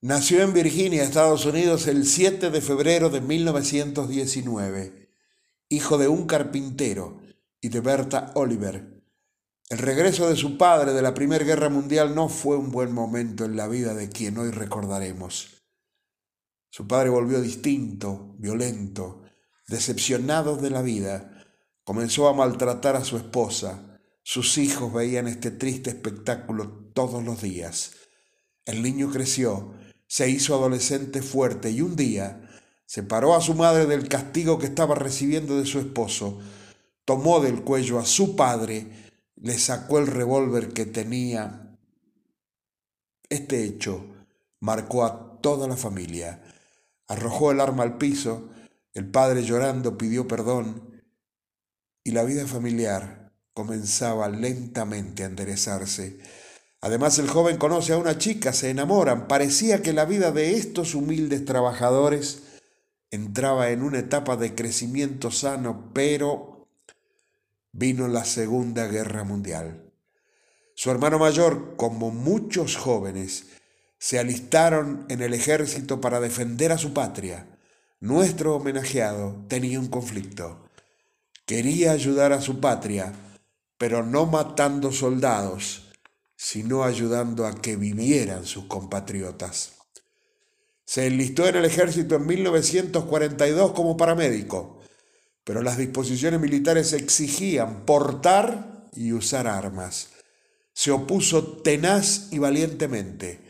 Nació en Virginia, Estados Unidos, el 7 de febrero de 1919, hijo de un carpintero y de Berta Oliver. El regreso de su padre de la Primera Guerra Mundial no fue un buen momento en la vida de quien hoy recordaremos. Su padre volvió distinto, violento, decepcionado de la vida. Comenzó a maltratar a su esposa. Sus hijos veían este triste espectáculo todos los días. El niño creció se hizo adolescente fuerte y un día separó a su madre del castigo que estaba recibiendo de su esposo, tomó del cuello a su padre, le sacó el revólver que tenía. Este hecho marcó a toda la familia. Arrojó el arma al piso, el padre llorando pidió perdón y la vida familiar comenzaba lentamente a enderezarse. Además el joven conoce a una chica, se enamoran. Parecía que la vida de estos humildes trabajadores entraba en una etapa de crecimiento sano, pero vino la Segunda Guerra Mundial. Su hermano mayor, como muchos jóvenes, se alistaron en el ejército para defender a su patria. Nuestro homenajeado tenía un conflicto. Quería ayudar a su patria, pero no matando soldados sino ayudando a que vivieran sus compatriotas. Se enlistó en el ejército en 1942 como paramédico, pero las disposiciones militares exigían portar y usar armas. Se opuso tenaz y valientemente.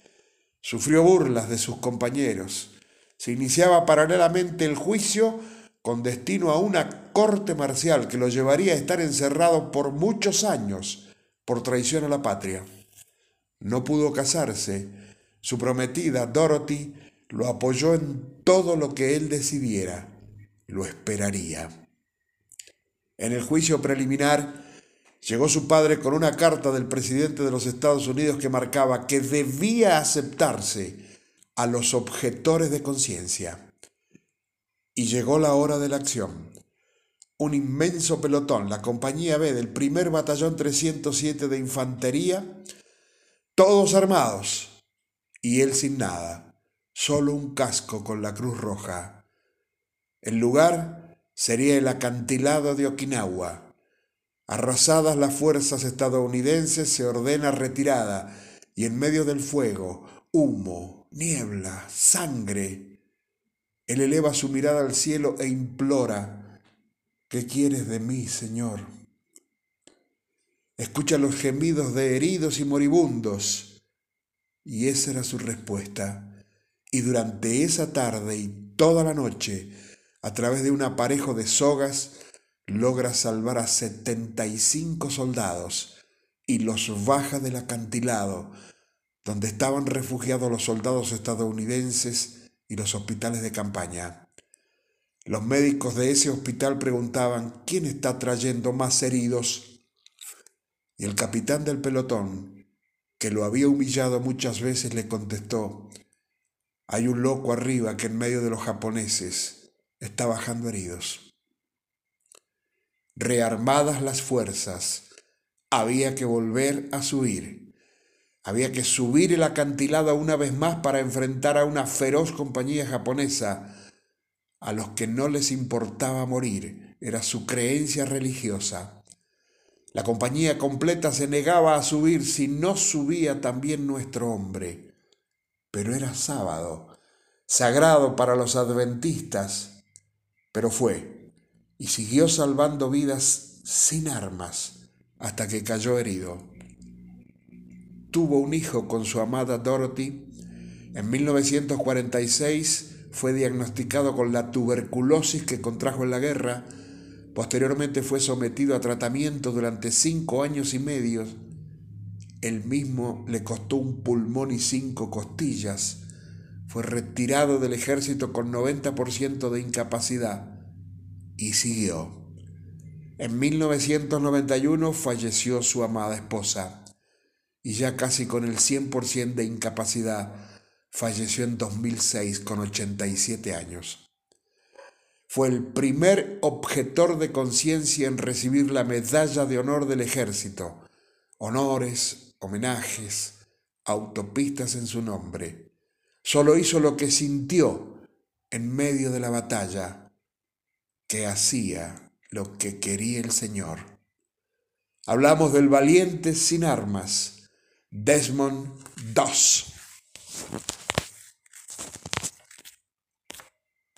Sufrió burlas de sus compañeros. Se iniciaba paralelamente el juicio con destino a una corte marcial que lo llevaría a estar encerrado por muchos años por traición a la patria. No pudo casarse. Su prometida, Dorothy, lo apoyó en todo lo que él decidiera. Lo esperaría. En el juicio preliminar, llegó su padre con una carta del presidente de los Estados Unidos que marcaba que debía aceptarse a los objetores de conciencia. Y llegó la hora de la acción. Un inmenso pelotón, la compañía B del primer batallón 307 de infantería, todos armados, y él sin nada, solo un casco con la cruz roja. El lugar sería el acantilado de Okinawa. Arrasadas las fuerzas estadounidenses, se ordena retirada, y en medio del fuego, humo, niebla, sangre. Él eleva su mirada al cielo e implora, ¿qué quieres de mí, Señor? Escucha los gemidos de heridos y moribundos. Y esa era su respuesta. Y durante esa tarde y toda la noche, a través de un aparejo de sogas, logra salvar a 75 soldados y los baja del acantilado, donde estaban refugiados los soldados estadounidenses y los hospitales de campaña. Los médicos de ese hospital preguntaban, ¿quién está trayendo más heridos? Y el capitán del pelotón, que lo había humillado muchas veces, le contestó, hay un loco arriba que en medio de los japoneses está bajando heridos. Rearmadas las fuerzas, había que volver a subir. Había que subir el acantilado una vez más para enfrentar a una feroz compañía japonesa a los que no les importaba morir, era su creencia religiosa. La compañía completa se negaba a subir si no subía también nuestro hombre. Pero era sábado, sagrado para los adventistas. Pero fue, y siguió salvando vidas sin armas hasta que cayó herido. Tuvo un hijo con su amada Dorothy. En 1946 fue diagnosticado con la tuberculosis que contrajo en la guerra Posteriormente fue sometido a tratamiento durante cinco años y medio. El mismo le costó un pulmón y cinco costillas. Fue retirado del ejército con 90% de incapacidad y siguió. En 1991 falleció su amada esposa y ya casi con el 100% de incapacidad falleció en 2006 con 87 años. Fue el primer objetor de conciencia en recibir la medalla de honor del ejército. Honores, homenajes, autopistas en su nombre. solo hizo lo que sintió en medio de la batalla, que hacía lo que quería el Señor. Hablamos del valiente sin armas, Desmond Doss.